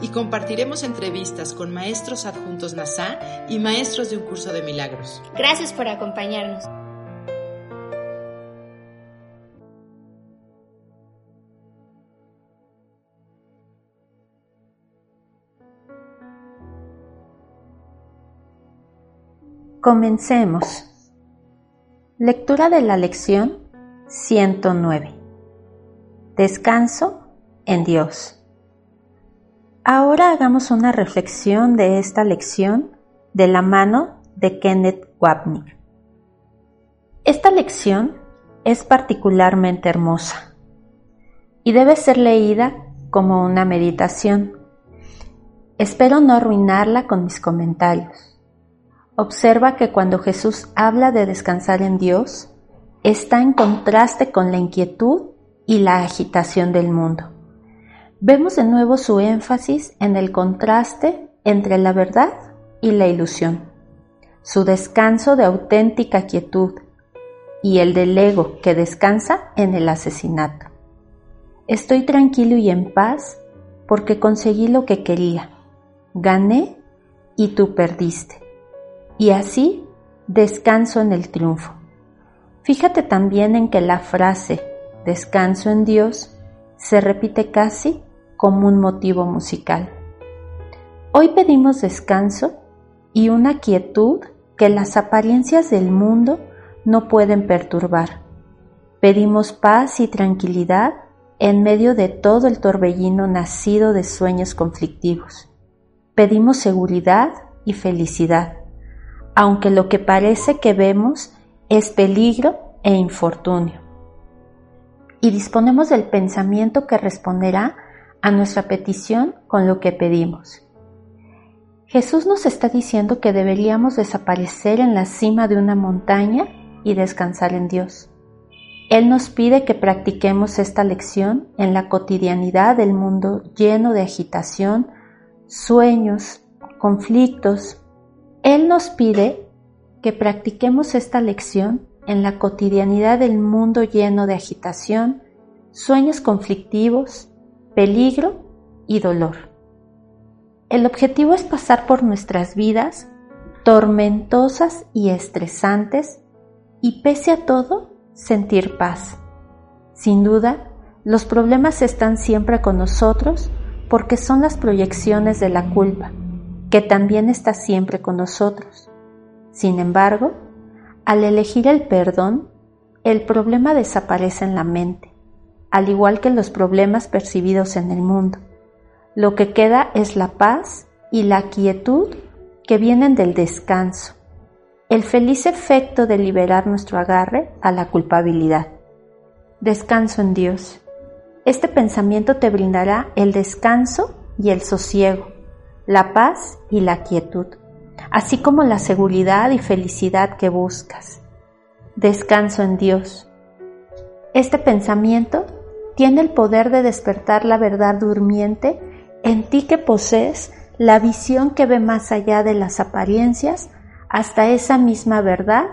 Y compartiremos entrevistas con maestros adjuntos NASA y maestros de un curso de milagros. Gracias por acompañarnos. Comencemos. Lectura de la lección 109. Descanso en Dios. Ahora hagamos una reflexión de esta lección de la mano de Kenneth Wapnick. Esta lección es particularmente hermosa y debe ser leída como una meditación. Espero no arruinarla con mis comentarios. Observa que cuando Jesús habla de descansar en Dios, está en contraste con la inquietud y la agitación del mundo. Vemos de nuevo su énfasis en el contraste entre la verdad y la ilusión, su descanso de auténtica quietud y el del ego que descansa en el asesinato. Estoy tranquilo y en paz porque conseguí lo que quería. Gané y tú perdiste y así descanso en el triunfo. Fíjate también en que la frase descanso en Dios se repite casi como un motivo musical. Hoy pedimos descanso y una quietud que las apariencias del mundo no pueden perturbar. Pedimos paz y tranquilidad en medio de todo el torbellino nacido de sueños conflictivos. Pedimos seguridad y felicidad aunque lo que parece que vemos es peligro e infortunio. Y disponemos del pensamiento que responderá a nuestra petición con lo que pedimos. Jesús nos está diciendo que deberíamos desaparecer en la cima de una montaña y descansar en Dios. Él nos pide que practiquemos esta lección en la cotidianidad del mundo lleno de agitación, sueños, conflictos, él nos pide que practiquemos esta lección en la cotidianidad del mundo lleno de agitación, sueños conflictivos, peligro y dolor. El objetivo es pasar por nuestras vidas tormentosas y estresantes y pese a todo sentir paz. Sin duda, los problemas están siempre con nosotros porque son las proyecciones de la culpa que también está siempre con nosotros. Sin embargo, al elegir el perdón, el problema desaparece en la mente, al igual que los problemas percibidos en el mundo. Lo que queda es la paz y la quietud que vienen del descanso, el feliz efecto de liberar nuestro agarre a la culpabilidad. Descanso en Dios. Este pensamiento te brindará el descanso y el sosiego la paz y la quietud, así como la seguridad y felicidad que buscas. Descanso en Dios. Este pensamiento tiene el poder de despertar la verdad durmiente en ti que posees la visión que ve más allá de las apariencias hasta esa misma verdad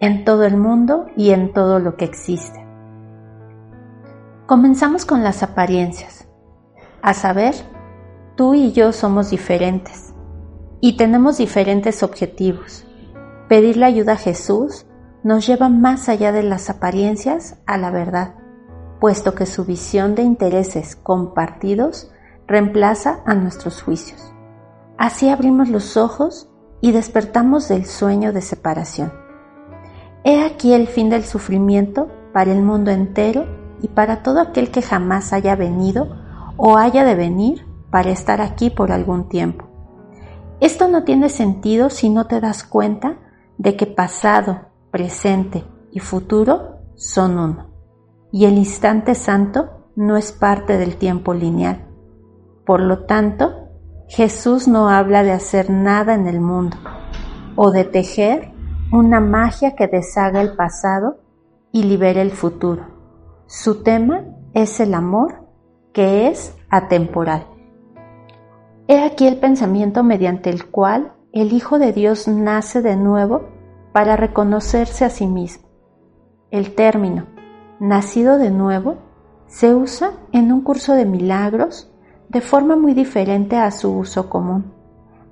en todo el mundo y en todo lo que existe. Comenzamos con las apariencias, a saber, Tú y yo somos diferentes y tenemos diferentes objetivos. Pedirle ayuda a Jesús nos lleva más allá de las apariencias a la verdad, puesto que su visión de intereses compartidos reemplaza a nuestros juicios. Así abrimos los ojos y despertamos del sueño de separación. He aquí el fin del sufrimiento para el mundo entero y para todo aquel que jamás haya venido o haya de venir para estar aquí por algún tiempo. Esto no tiene sentido si no te das cuenta de que pasado, presente y futuro son uno, y el instante santo no es parte del tiempo lineal. Por lo tanto, Jesús no habla de hacer nada en el mundo o de tejer una magia que deshaga el pasado y libere el futuro. Su tema es el amor que es atemporal. He aquí el pensamiento mediante el cual el Hijo de Dios nace de nuevo para reconocerse a sí mismo. El término nacido de nuevo se usa en un curso de milagros de forma muy diferente a su uso común.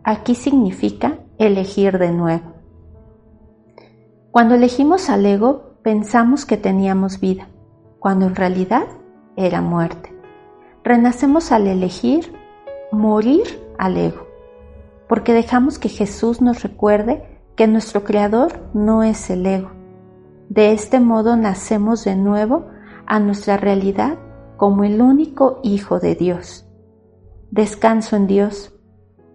Aquí significa elegir de nuevo. Cuando elegimos al ego, pensamos que teníamos vida, cuando en realidad era muerte. Renacemos al elegir morir al ego, porque dejamos que Jesús nos recuerde que nuestro Creador no es el ego. De este modo nacemos de nuevo a nuestra realidad como el único Hijo de Dios. Descanso en Dios,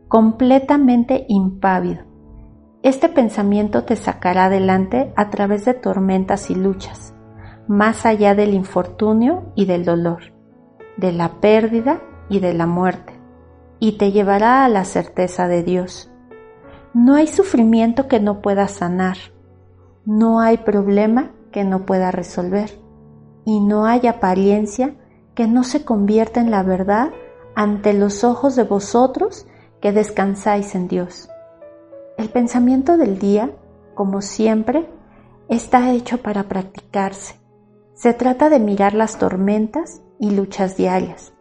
completamente impávido. Este pensamiento te sacará adelante a través de tormentas y luchas, más allá del infortunio y del dolor, de la pérdida y de la muerte, y te llevará a la certeza de Dios. No hay sufrimiento que no pueda sanar, no hay problema que no pueda resolver, y no hay apariencia que no se convierta en la verdad ante los ojos de vosotros que descansáis en Dios. El pensamiento del día, como siempre, está hecho para practicarse. Se trata de mirar las tormentas y luchas diarias,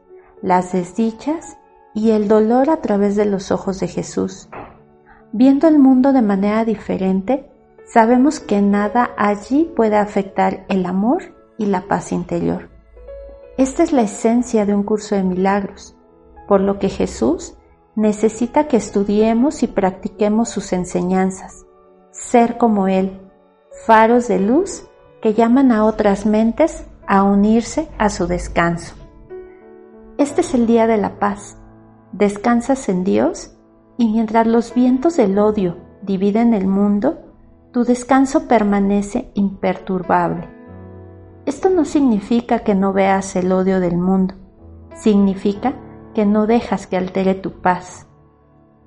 las desdichas y el dolor a través de los ojos de Jesús. Viendo el mundo de manera diferente, sabemos que nada allí puede afectar el amor y la paz interior. Esta es la esencia de un curso de milagros, por lo que Jesús necesita que estudiemos y practiquemos sus enseñanzas, ser como Él, faros de luz que llaman a otras mentes a unirse a su descanso. Este es el día de la paz. Descansas en Dios y mientras los vientos del odio dividen el mundo, tu descanso permanece imperturbable. Esto no significa que no veas el odio del mundo, significa que no dejas que altere tu paz.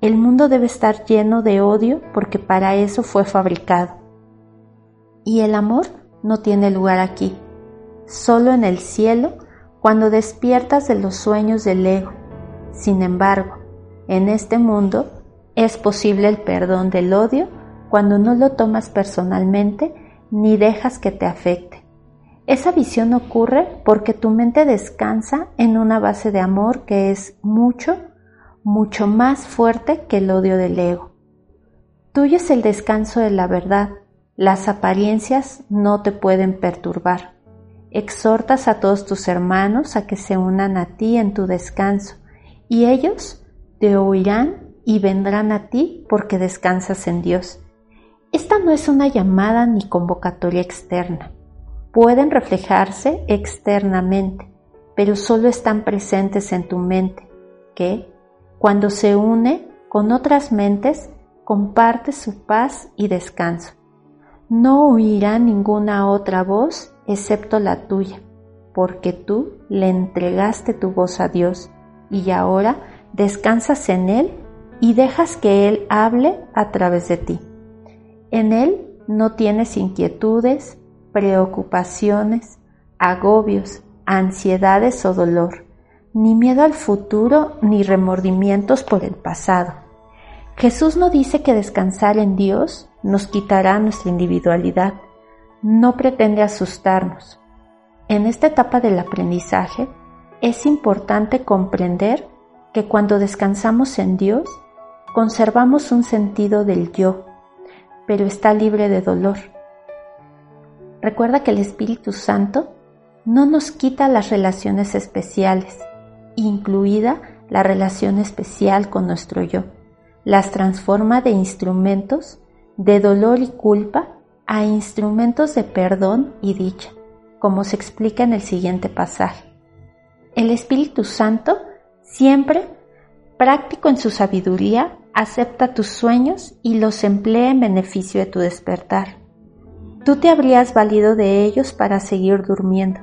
El mundo debe estar lleno de odio porque para eso fue fabricado. Y el amor no tiene lugar aquí, solo en el cielo cuando despiertas de los sueños del ego. Sin embargo, en este mundo es posible el perdón del odio cuando no lo tomas personalmente ni dejas que te afecte. Esa visión ocurre porque tu mente descansa en una base de amor que es mucho, mucho más fuerte que el odio del ego. Tuyo es el descanso de la verdad. Las apariencias no te pueden perturbar. Exhortas a todos tus hermanos a que se unan a ti en tu descanso, y ellos te oirán y vendrán a ti porque descansas en Dios. Esta no es una llamada ni convocatoria externa pueden reflejarse externamente, pero solo están presentes en tu mente, que, cuando se une con otras mentes, comparte su paz y descanso. No oirá ninguna otra voz excepto la tuya, porque tú le entregaste tu voz a Dios y ahora descansas en Él y dejas que Él hable a través de ti. En Él no tienes inquietudes, preocupaciones, agobios, ansiedades o dolor, ni miedo al futuro ni remordimientos por el pasado. Jesús no dice que descansar en Dios nos quitará nuestra individualidad, no pretende asustarnos. En esta etapa del aprendizaje es importante comprender que cuando descansamos en Dios, conservamos un sentido del yo, pero está libre de dolor Recuerda que el Espíritu Santo no nos quita las relaciones especiales, incluida la relación especial con nuestro yo. Las transforma de instrumentos de dolor y culpa a instrumentos de perdón y dicha, como se explica en el siguiente pasaje. El Espíritu Santo, siempre práctico en su sabiduría, acepta tus sueños y los emplea en beneficio de tu despertar. Tú te habrías valido de ellos para seguir durmiendo.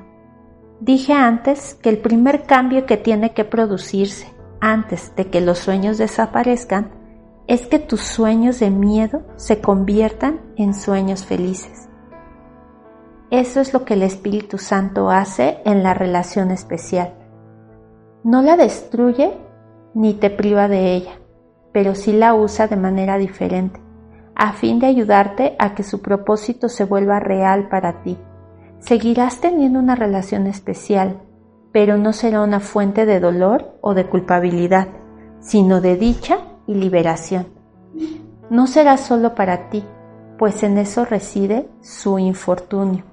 Dije antes que el primer cambio que tiene que producirse antes de que los sueños desaparezcan es que tus sueños de miedo se conviertan en sueños felices. Eso es lo que el Espíritu Santo hace en la relación especial. No la destruye ni te priva de ella, pero sí la usa de manera diferente, a fin de ayudarte a que su propósito se vuelva real para ti. Seguirás teniendo una relación especial, pero no será una fuente de dolor o de culpabilidad, sino de dicha y liberación. No será solo para ti, pues en eso reside su infortunio,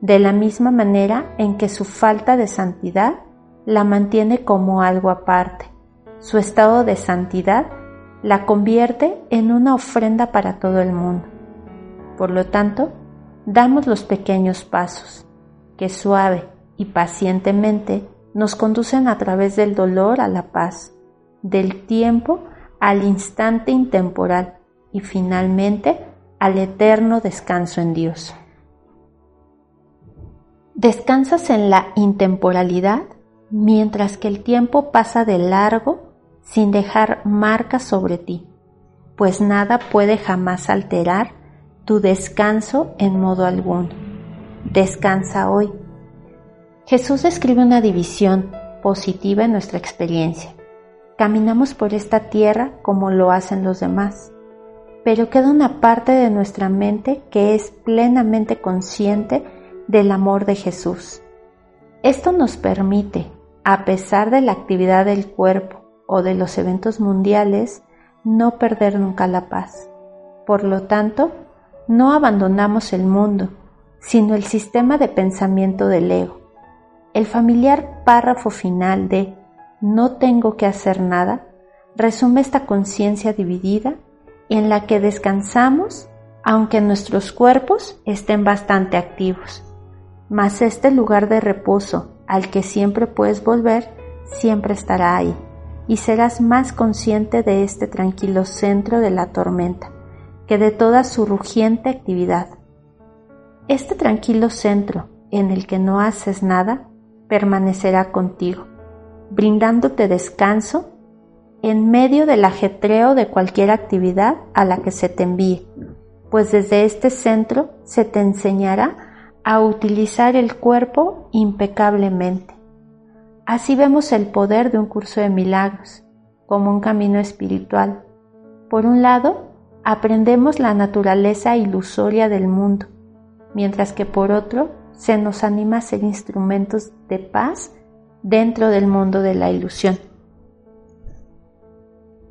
de la misma manera en que su falta de santidad la mantiene como algo aparte. Su estado de santidad la convierte en una ofrenda para todo el mundo. Por lo tanto, damos los pequeños pasos, que suave y pacientemente nos conducen a través del dolor a la paz, del tiempo al instante intemporal y finalmente al eterno descanso en Dios. Descansas en la intemporalidad mientras que el tiempo pasa de largo sin dejar marcas sobre ti, pues nada puede jamás alterar tu descanso en modo alguno. Descansa hoy Jesús describe una división positiva en nuestra experiencia. Caminamos por esta tierra como lo hacen los demás, pero queda una parte de nuestra mente que es plenamente consciente del amor de Jesús. Esto nos permite, a pesar de la actividad del cuerpo o de los eventos mundiales, no perder nunca la paz. Por lo tanto, no abandonamos el mundo, sino el sistema de pensamiento del ego el familiar párrafo final de no tengo que hacer nada resume esta conciencia dividida en la que descansamos aunque nuestros cuerpos estén bastante activos. Mas este lugar de reposo al que siempre puedes volver siempre estará ahí y serás más consciente de este tranquilo centro de la tormenta que de toda su rugiente actividad. Este tranquilo centro en el que no haces nada permanecerá contigo, brindándote descanso en medio del ajetreo de cualquier actividad a la que se te envíe, pues desde este centro se te enseñará a utilizar el cuerpo impecablemente. Así vemos el poder de un curso de milagros como un camino espiritual. Por un lado, aprendemos la naturaleza ilusoria del mundo, mientras que por otro, se nos anima a ser instrumentos de paz dentro del mundo de la ilusión.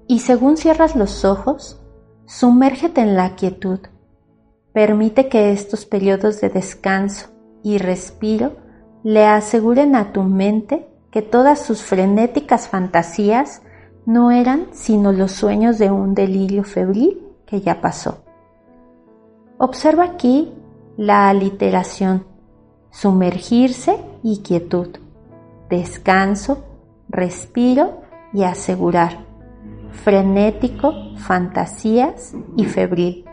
Y según cierras los ojos, sumérgete en la quietud. Permite que estos periodos de descanso y respiro le aseguren a tu mente que todas sus frenéticas fantasías no eran sino los sueños de un delirio febril que ya pasó. Observa aquí la aliteración sumergirse y quietud, descanso, respiro y asegurar, frenético, fantasías y febril.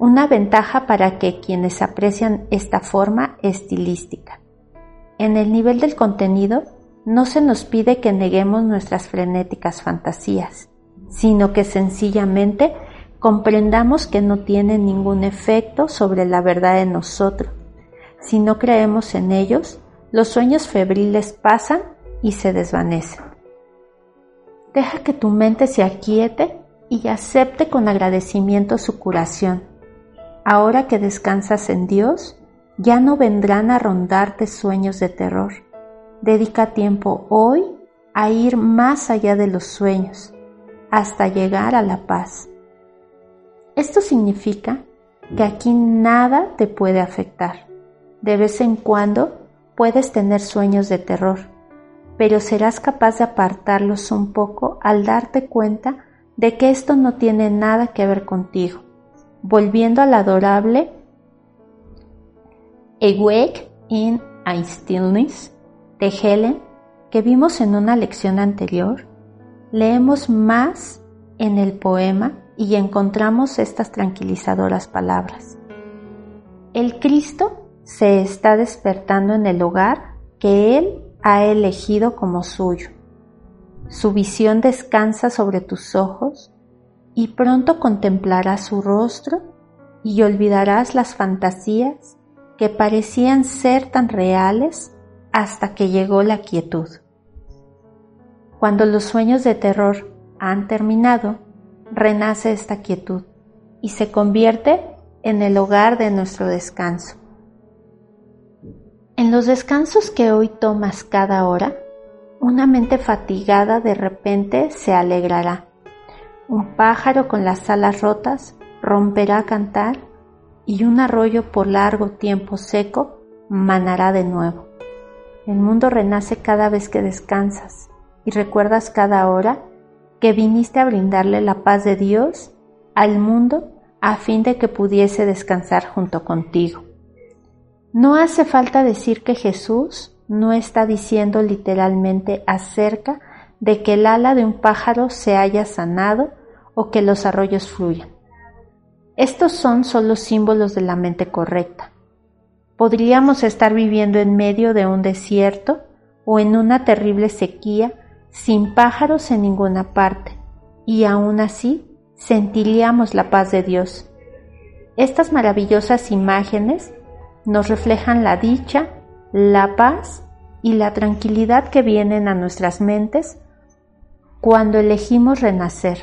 Una ventaja para que quienes aprecian esta forma estilística. En el nivel del contenido, no se nos pide que neguemos nuestras frenéticas fantasías, sino que sencillamente comprendamos que no tienen ningún efecto sobre la verdad de nosotros si no creemos en ellos, los sueños febriles pasan y se desvanecen. Deja que tu mente se aquiete y acepte con agradecimiento su curación. Ahora que descansas en Dios, ya no vendrán a rondarte sueños de terror. Dedica tiempo hoy a ir más allá de los sueños, hasta llegar a la paz. Esto significa que aquí nada te puede afectar. De vez en cuando puedes tener sueños de terror, pero serás capaz de apartarlos un poco al darte cuenta de que esto no tiene nada que ver contigo, volviendo al adorable Awake in a Stillness de Helen que vimos en una lección anterior, leemos más en el poema y encontramos estas tranquilizadoras palabras. El Cristo se está despertando en el hogar que Él ha elegido como suyo. su visión descansa sobre tus ojos y pronto contemplarás su rostro y olvidarás las fantasías que parecían ser tan reales hasta que llegó la quietud. Cuando los sueños de terror han terminado, renace esta quietud y se convierte en el hogar de nuestro descanso. En los descansos que hoy tomas cada hora, una mente fatigada de repente se alegrará. Un pájaro con las alas rotas romperá a cantar y un arroyo por largo tiempo seco manará de nuevo. El mundo renace cada vez que descansas y recuerdas cada hora que viniste a brindarle la paz de Dios al mundo a fin de que pudiese descansar junto contigo. No hace falta decir que Jesús no está diciendo literalmente acerca de que el ala de un pájaro se haya sanado o que los arroyos fluyan. Estos son solo símbolos de la mente correcta. Podríamos estar viviendo en medio de un desierto o en una terrible sequía sin pájaros en ninguna parte, y aún así sentiríamos la paz de Dios. Estas maravillosas imágenes nos reflejan la dicha, la paz y la tranquilidad que vienen a nuestras mentes cuando elegimos renacer.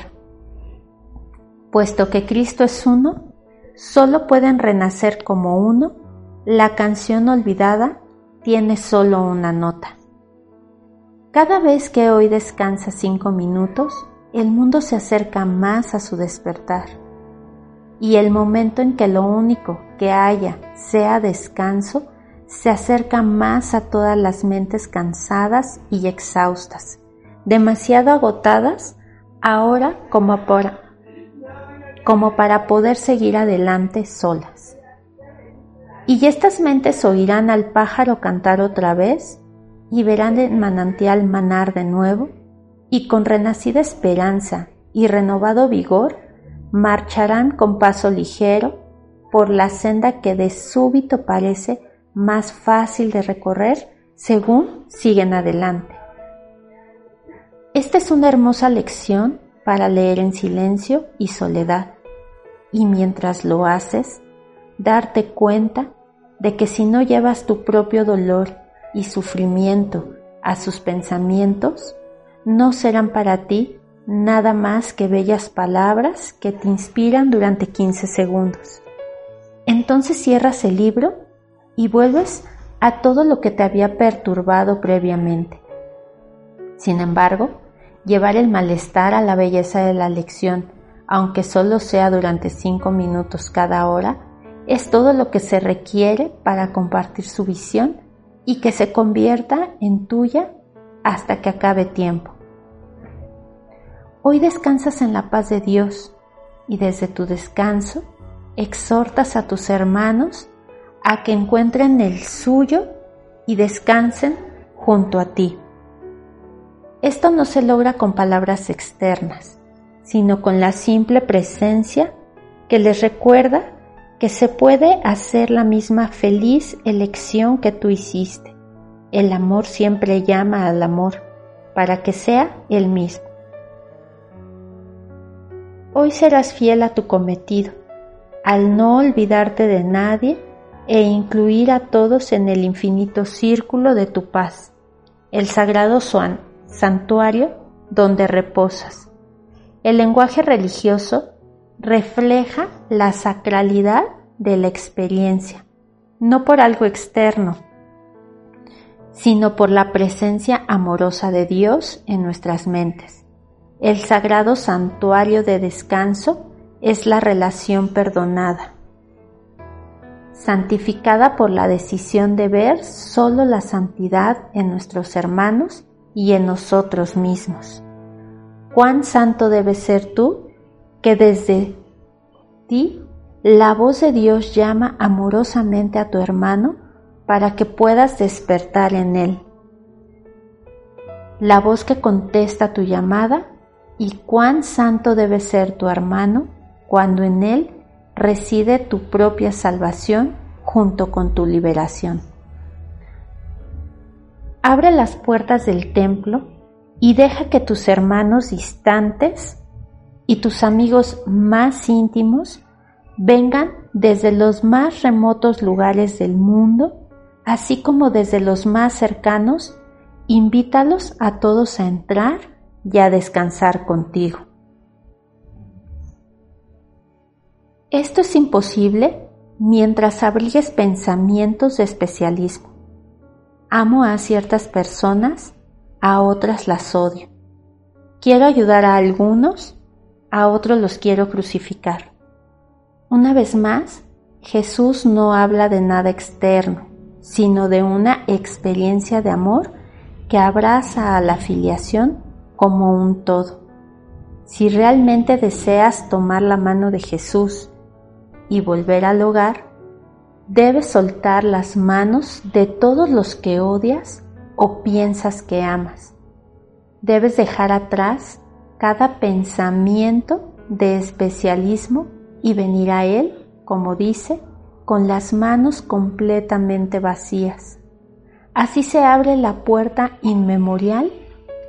Puesto que Cristo es uno, solo pueden renacer como uno, la canción olvidada tiene solo una nota. Cada vez que hoy descansa cinco minutos, el mundo se acerca más a su despertar. Y el momento en que lo único que haya sea descanso, se acerca más a todas las mentes cansadas y exhaustas, demasiado agotadas ahora como para, como para poder seguir adelante solas. Y estas mentes oirán al pájaro cantar otra vez y verán el manantial manar de nuevo y con renacida esperanza y renovado vigor marcharán con paso ligero por la senda que de súbito parece más fácil de recorrer según siguen adelante. Esta es una hermosa lección para leer en silencio y soledad, y mientras lo haces, darte cuenta de que si no llevas tu propio dolor y sufrimiento a sus pensamientos, no serán para ti nada más que bellas palabras que te inspiran durante 15 segundos. Entonces cierras el libro y vuelves a todo lo que te había perturbado previamente. Sin embargo, llevar el malestar a la belleza de la lección, aunque solo sea durante cinco minutos cada hora, es todo lo que se requiere para compartir su visión y que se convierta en tuya hasta que acabe tiempo. Hoy descansas en la paz de Dios y desde tu descanso exhortas a tus hermanos a que encuentren el suyo y descansen junto a ti. Esto no se logra con palabras externas, sino con la simple presencia que les recuerda que se puede hacer la misma feliz elección que tú hiciste. El amor siempre llama al amor para que sea el mismo. Hoy serás fiel a tu cometido, al no olvidarte de nadie e incluir a todos en el infinito círculo de tu paz, el sagrado santuario donde reposas. El lenguaje religioso refleja la sacralidad de la experiencia, no por algo externo, sino por la presencia amorosa de Dios en nuestras mentes. El sagrado santuario de descanso es la relación perdonada, santificada por la decisión de ver solo la santidad en nuestros hermanos y en nosotros mismos. Cuán santo debes ser tú que desde ti la voz de Dios llama amorosamente a tu hermano para que puedas despertar en él. La voz que contesta tu llamada y cuán santo debe ser tu hermano cuando en él reside tu propia salvación junto con tu liberación. Abre las puertas del templo y deja que tus hermanos distantes y tus amigos más íntimos vengan desde los más remotos lugares del mundo, así como desde los más cercanos, invítalos a todos a entrar y a descansar contigo. Esto es imposible mientras abrigues pensamientos de especialismo. Amo a ciertas personas a otras las odio. Quiero ayudar a algunos, a otros los quiero crucificar. Una vez más, Jesús no habla de nada externo, sino de una experiencia de amor que abraza a la filiación como un todo. Si realmente deseas tomar la mano de Jesús y volver al hogar, debes soltar las manos de todos los que odias o piensas que amas. Debes dejar atrás cada pensamiento de especialismo y venir a Él, como dice, con las manos completamente vacías. Así se abre la puerta inmemorial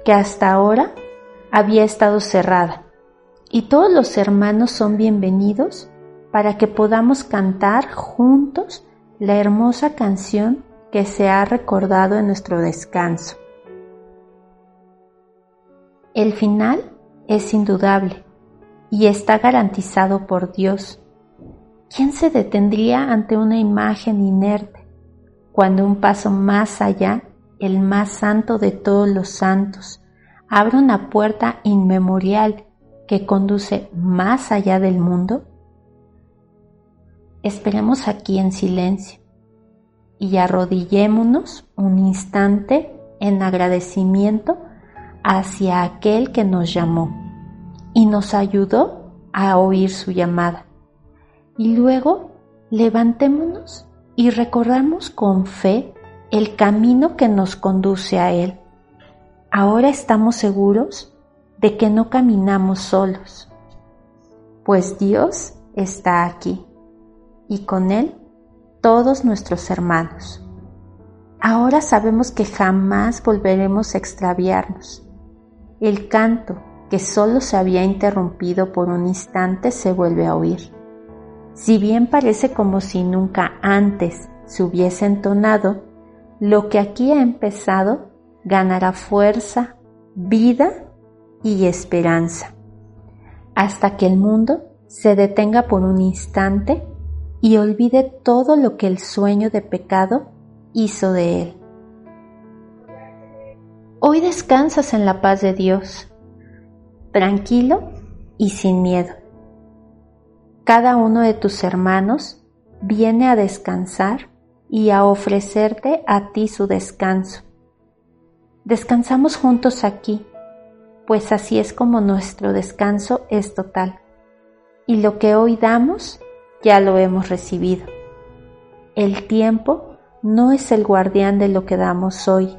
que hasta ahora había estado cerrada. Y todos los hermanos son bienvenidos para que podamos cantar juntos la hermosa canción que se ha recordado en nuestro descanso. El final es indudable y está garantizado por Dios. ¿Quién se detendría ante una imagen inerte cuando un paso más allá, el más santo de todos los santos, abre una puerta inmemorial que conduce más allá del mundo? Esperemos aquí en silencio y arrodillémonos un instante en agradecimiento hacia aquel que nos llamó y nos ayudó a oír su llamada. Y luego levantémonos y recordamos con fe el camino que nos conduce a Él. Ahora estamos seguros de que no caminamos solos, pues Dios está aquí y con Él todos nuestros hermanos. Ahora sabemos que jamás volveremos a extraviarnos. El canto, que solo se había interrumpido por un instante, se vuelve a oír. Si bien parece como si nunca antes se hubiese entonado, lo que aquí ha empezado ganará fuerza, vida y esperanza, hasta que el mundo se detenga por un instante y olvide todo lo que el sueño de pecado hizo de él. Hoy descansas en la paz de Dios, tranquilo y sin miedo. Cada uno de tus hermanos viene a descansar y a ofrecerte a ti su descanso. Descansamos juntos aquí, pues así es como nuestro descanso es total. Y lo que hoy damos ya lo hemos recibido. El tiempo no es el guardián de lo que damos hoy.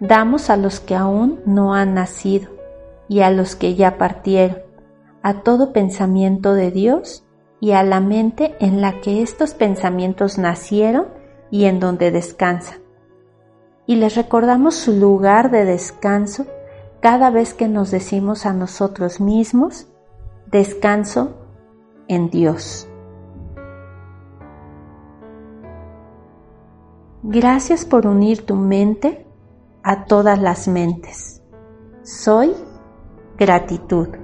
Damos a los que aún no han nacido y a los que ya partieron, a todo pensamiento de Dios y a la mente en la que estos pensamientos nacieron y en donde descansan. Y les recordamos su lugar de descanso cada vez que nos decimos a nosotros mismos, descanso en Dios. Gracias por unir tu mente a todas las mentes. Soy gratitud.